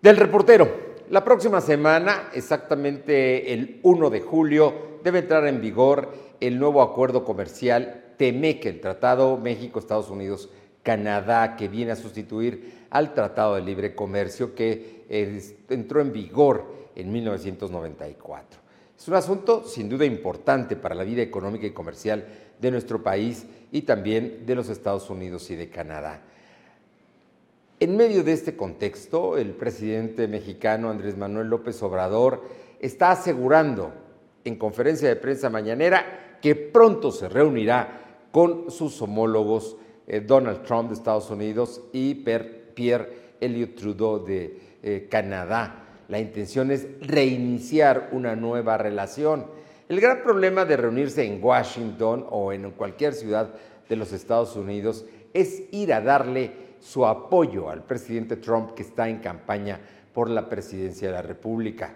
Del reportero. La próxima semana, exactamente el 1 de julio, debe entrar en vigor el nuevo acuerdo comercial TEMEC, el Tratado México-Estados Unidos-Canadá, que viene a sustituir al Tratado de Libre Comercio que entró en vigor en 1994. Es un asunto sin duda importante para la vida económica y comercial de nuestro país y también de los Estados Unidos y de Canadá. En medio de este contexto, el presidente mexicano Andrés Manuel López Obrador está asegurando en conferencia de prensa mañanera que pronto se reunirá con sus homólogos eh, Donald Trump de Estados Unidos y Pierre Elliott Trudeau de eh, Canadá. La intención es reiniciar una nueva relación. El gran problema de reunirse en Washington o en cualquier ciudad de los Estados Unidos es ir a darle su apoyo al presidente Trump que está en campaña por la presidencia de la República.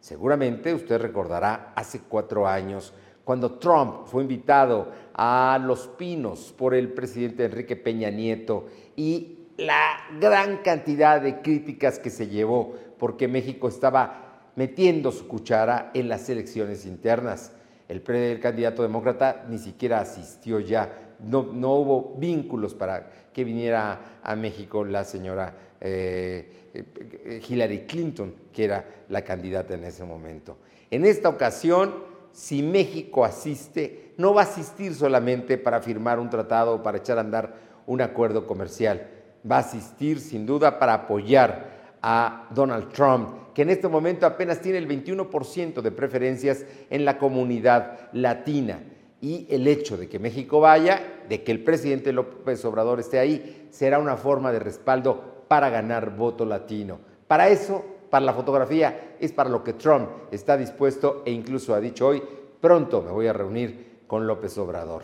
Seguramente usted recordará hace cuatro años cuando Trump fue invitado a Los Pinos por el presidente Enrique Peña Nieto y la gran cantidad de críticas que se llevó porque México estaba metiendo su cuchara en las elecciones internas. El, candidato demócrata ni siquiera asistió ya, no, no hubo vínculos para que viniera a México la señora eh, eh, Hillary Clinton, que era la candidata en ese momento. En esta ocasión, si México asiste, no va a asistir solamente para firmar un tratado o para echar a andar un acuerdo comercial, va a asistir sin duda para apoyar a Donald Trump, que en este momento apenas tiene el 21% de preferencias en la comunidad latina y el hecho de que México vaya, de que el presidente López Obrador esté ahí, será una forma de respaldo para ganar voto latino. Para eso, para la fotografía, es para lo que Trump está dispuesto e incluso ha dicho hoy, pronto me voy a reunir con López Obrador.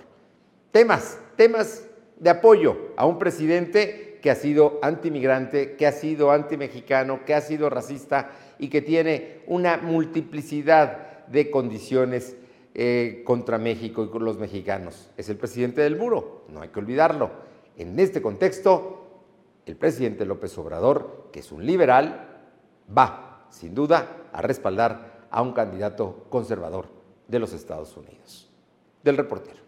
Temas, temas de apoyo a un presidente que ha sido antimigrante, que ha sido antimexicano, que ha sido racista y que tiene una multiplicidad de condiciones eh, contra México y con los mexicanos. Es el presidente del muro, no hay que olvidarlo. En este contexto, el presidente López Obrador, que es un liberal, va, sin duda, a respaldar a un candidato conservador de los Estados Unidos. Del reportero.